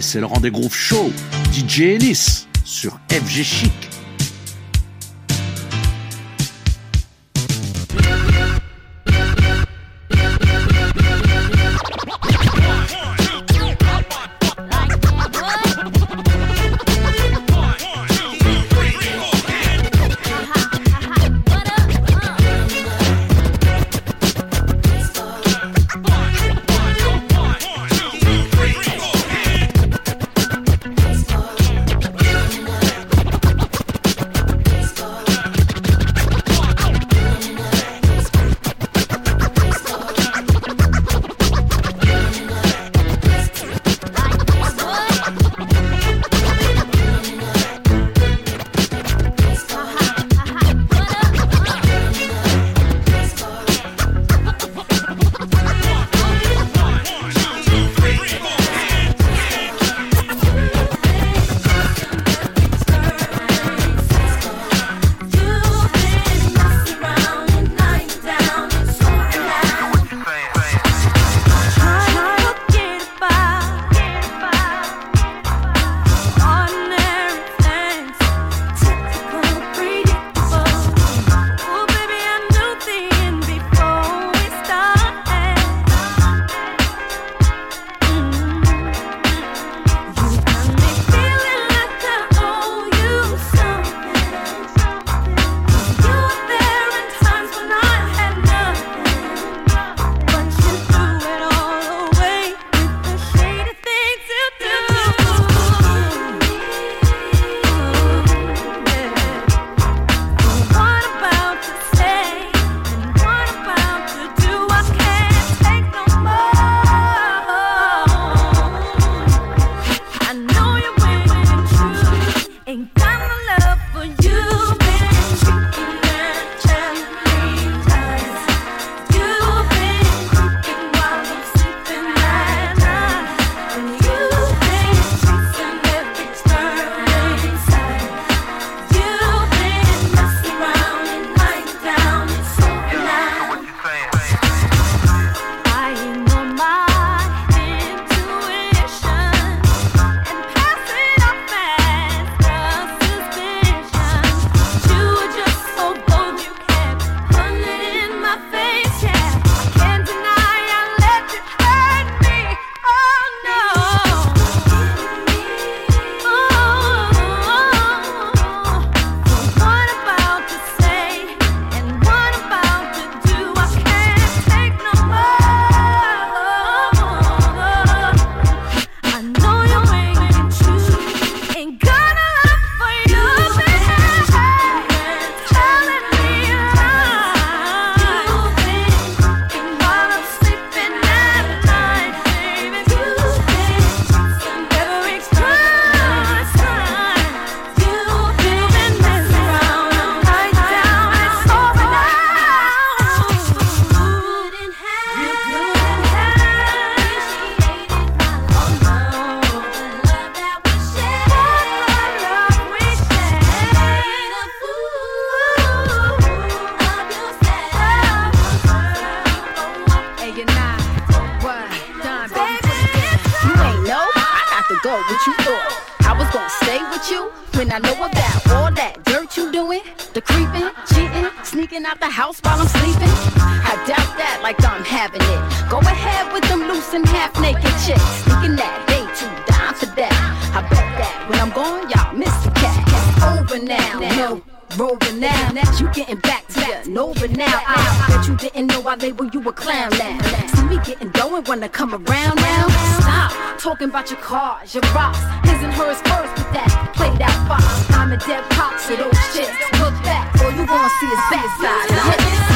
c'est le rendez-vous show DJ Ellis sur FG Chic. you thought I was gonna stay with you when I know about all that dirt you doing, the creeping, cheating, sneaking out the house while I'm sleeping. I doubt that like I'm having it. Go ahead with them loose and half naked chicks, thinking that they too down for that. I bet that when I'm gone, y'all miss the cat. It's over now. No rolling now. now you getting back to your Nova now. I bet you didn't know I label you a clown now. See me getting going when I come around now stop talking about your cars, your rocks. His and hers first, but that played out box. I'm a dead pop, so those shit. Look back, all you wanna see is backside.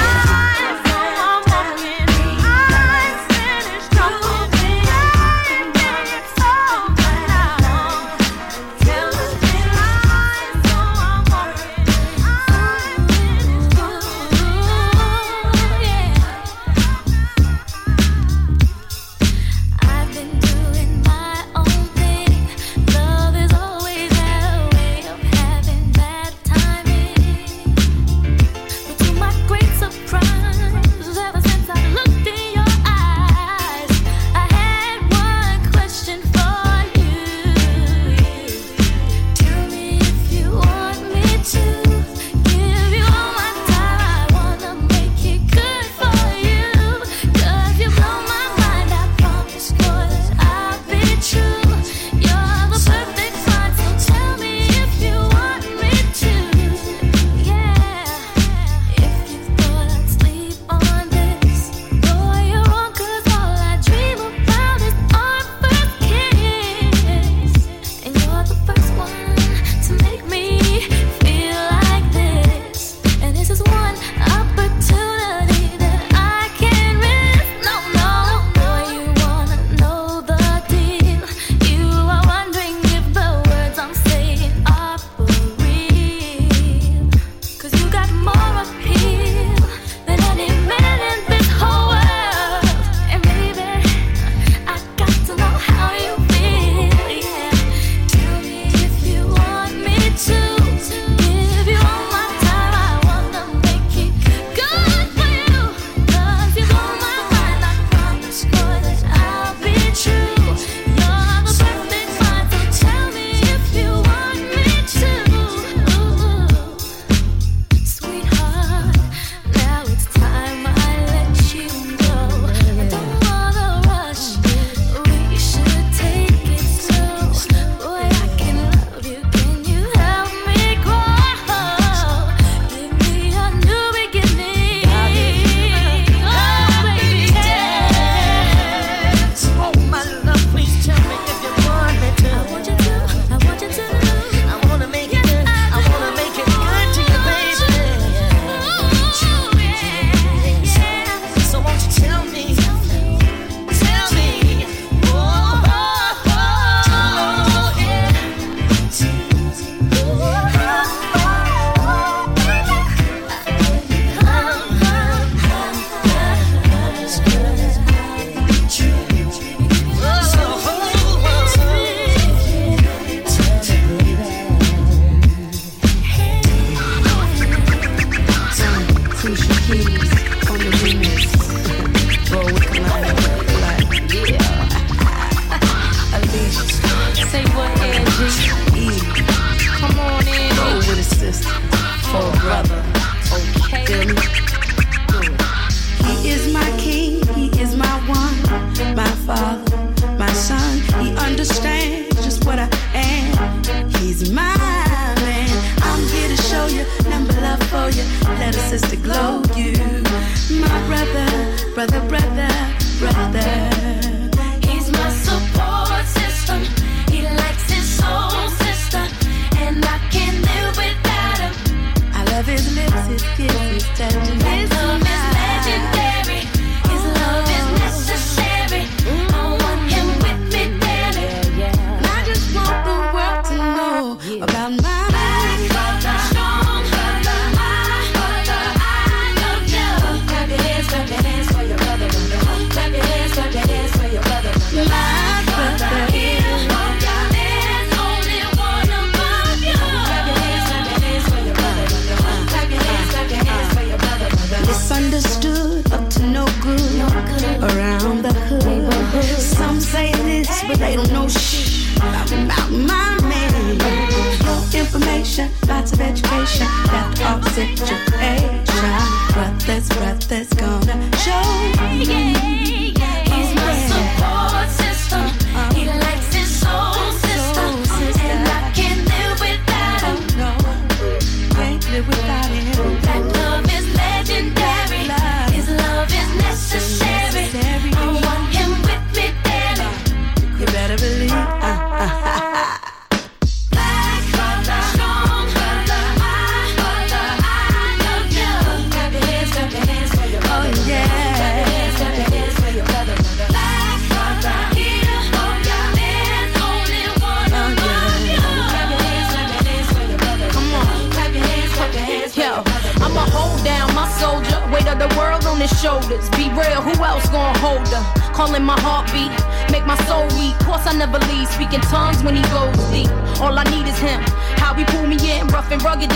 speaking tongues when he goes deep. All I need is him. How he pull me in, rough and rugged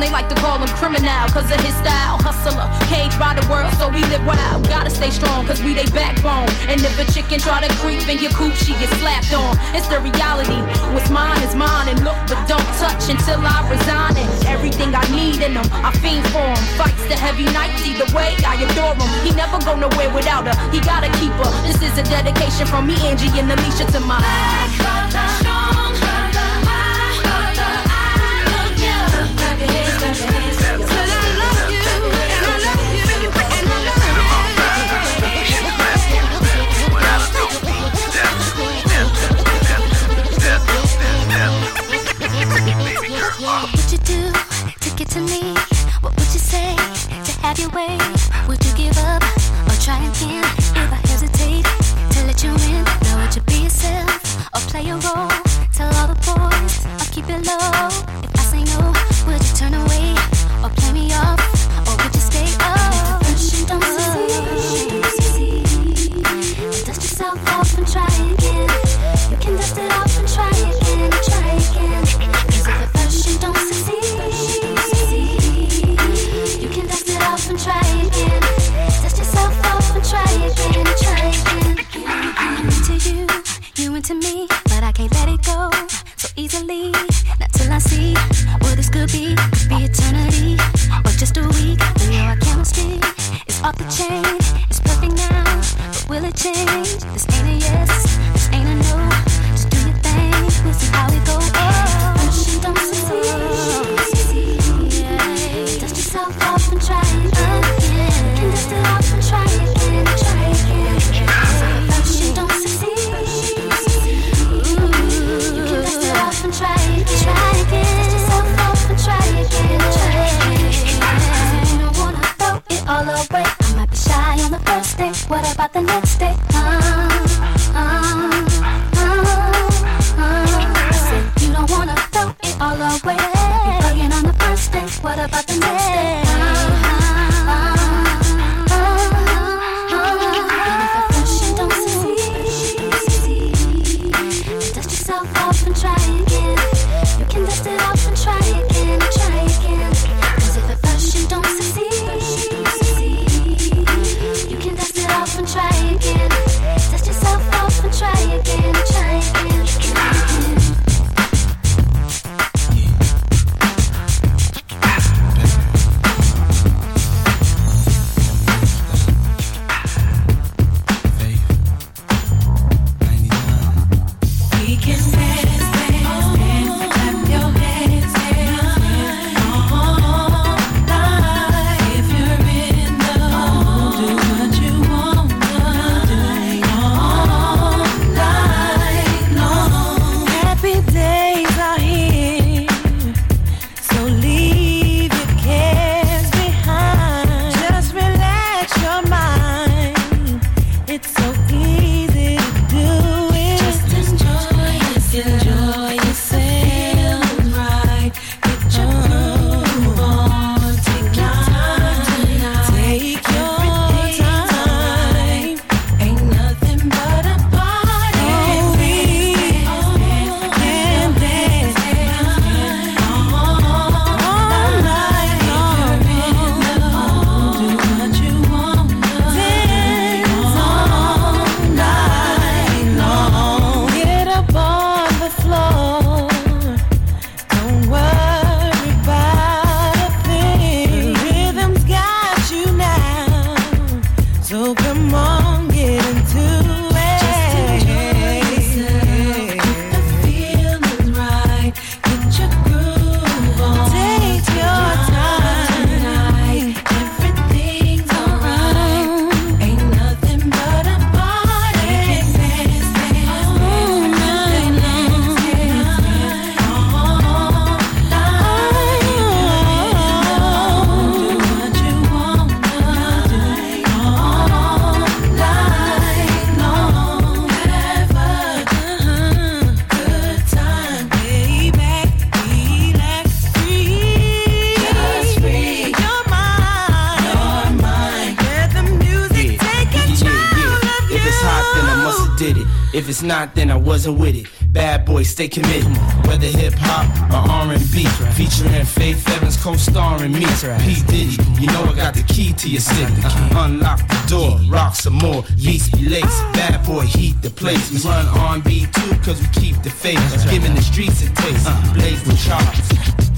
they like to call him criminal, cause of his style. Hustler, cage by the world, so we live wild. Gotta stay strong, cause we they backbone. And if a chicken try to creep in your coop, she get slapped on. It's the reality. What's mine is mine, and look, but don't touch until I resign it. Everything I need in him, I fiend for him. Fights the heavy nights, either way, I adore him. He never go nowhere without her, he gotta keep her. This is a dedication from me, Angie, and Alicia to my. to me? Not, then I wasn't with it. Bad boy, stay committed. Whether hip hop or R&B, featuring Faith Evans co-starring me. P Diddy, you know I got the key to your city. Uh-huh. Unlock the door, rock some more, beats be lace. Bad boy, heat the place. We run R&B too, cause we keep the faith. Giving the streets a taste, blaze the charts.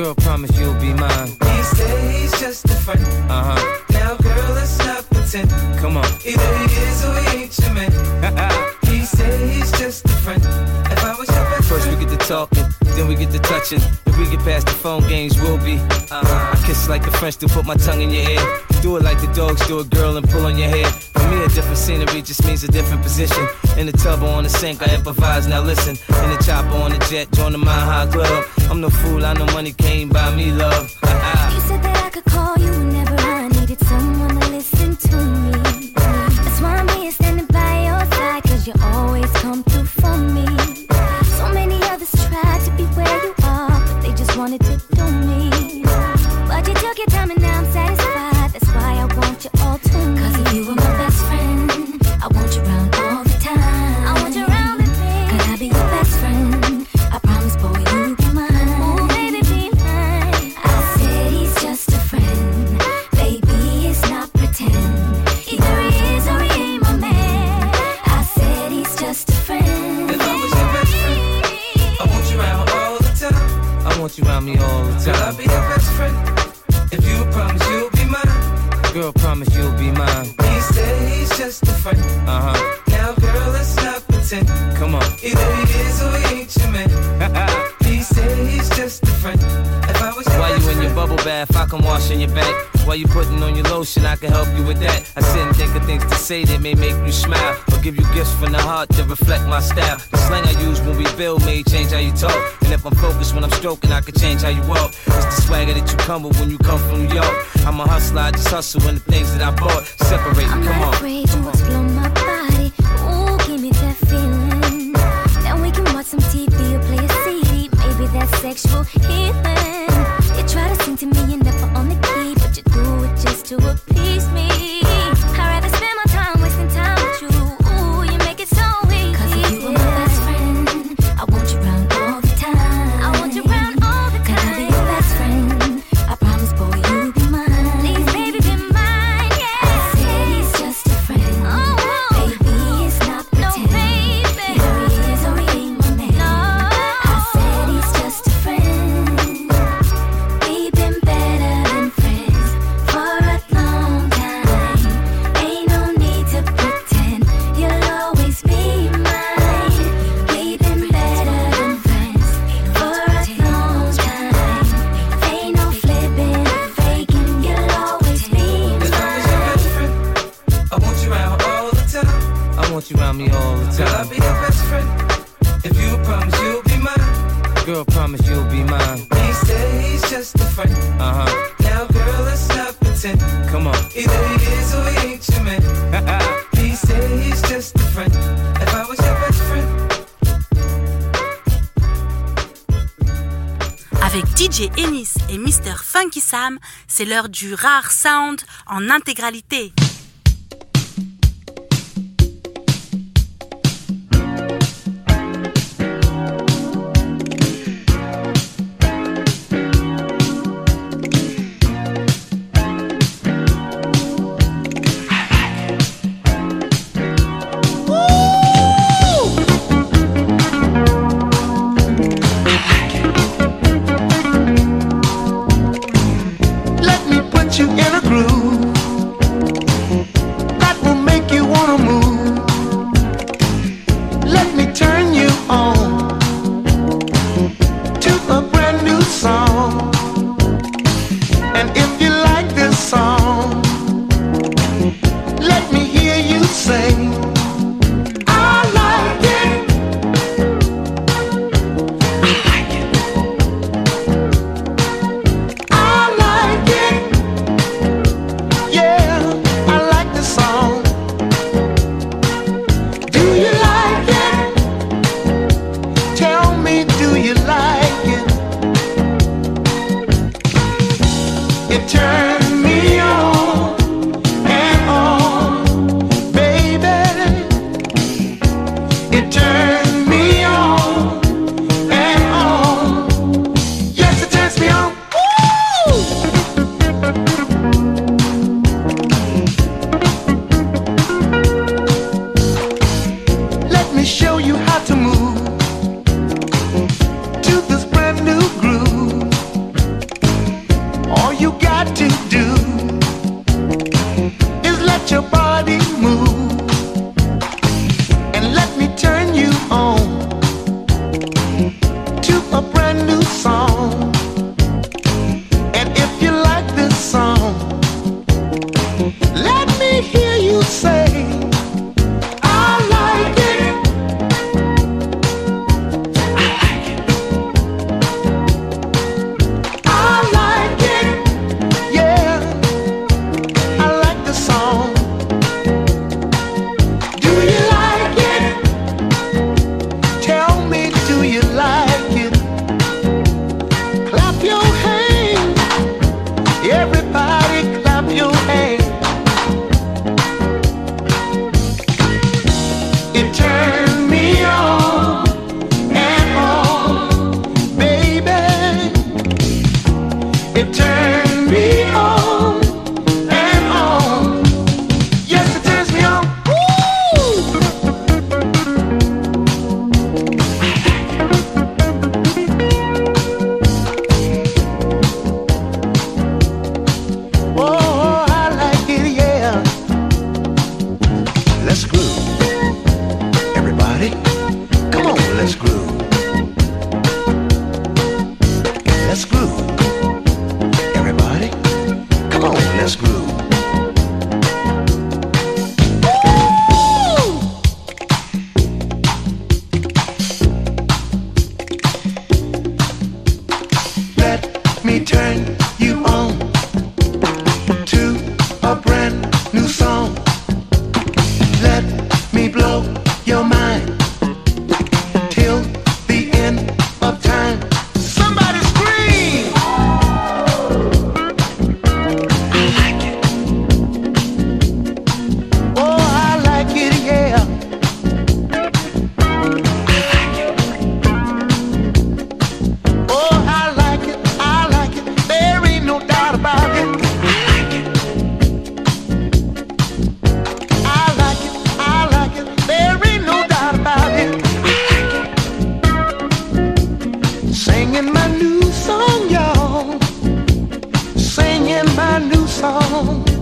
Girl, promise you'll be mine. He say he's just a friend. Uh huh. Now, girl, let's not pretend. Come on. Either he is or he ain't your man. he say he's just a friend. If I was your best First we get to talking, then we get to touching. If we get past the phone games, we'll be. Uh-huh. I kiss like a French, to put my tongue in your ear. Do it like the dogs do a girl and pull on your hair. For me, a different scenery just means a different position. In the tub or on the sink, I improvise, now listen. In the chopper on the jet, join the Mile High Club. I'm no fool, I know money came by me love. Ah, ah. I'm washing your back. While you putting on your lotion, I can help you with that. I sit and think of things to say that may make you smile. Or give you gifts from the heart to reflect my style. The slang I use when we build may change how you talk. And if I'm focused when I'm stroking, I can change how you walk. It's the swagger that you come with when you come from New York. I'm a hustler, I just hustle when the things that I bought. Separate, me. come on. c'est l'heure du rare sound en intégralité. Singing my new song, y'all. Singing my new song.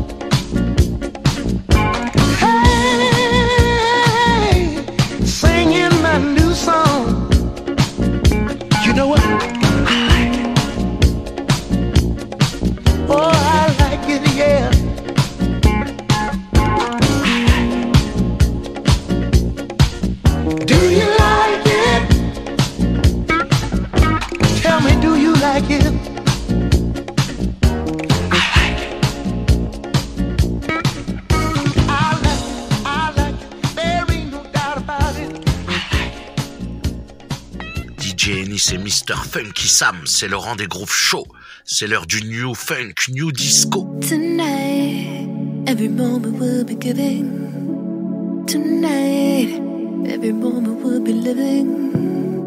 Funky Sam, c'est le rang des groupes chauds. C'est l'heure du new funk, new disco. Tonight, every moment we'll be giving. Tonight, every moment we'll be living.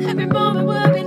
Every moment we'll be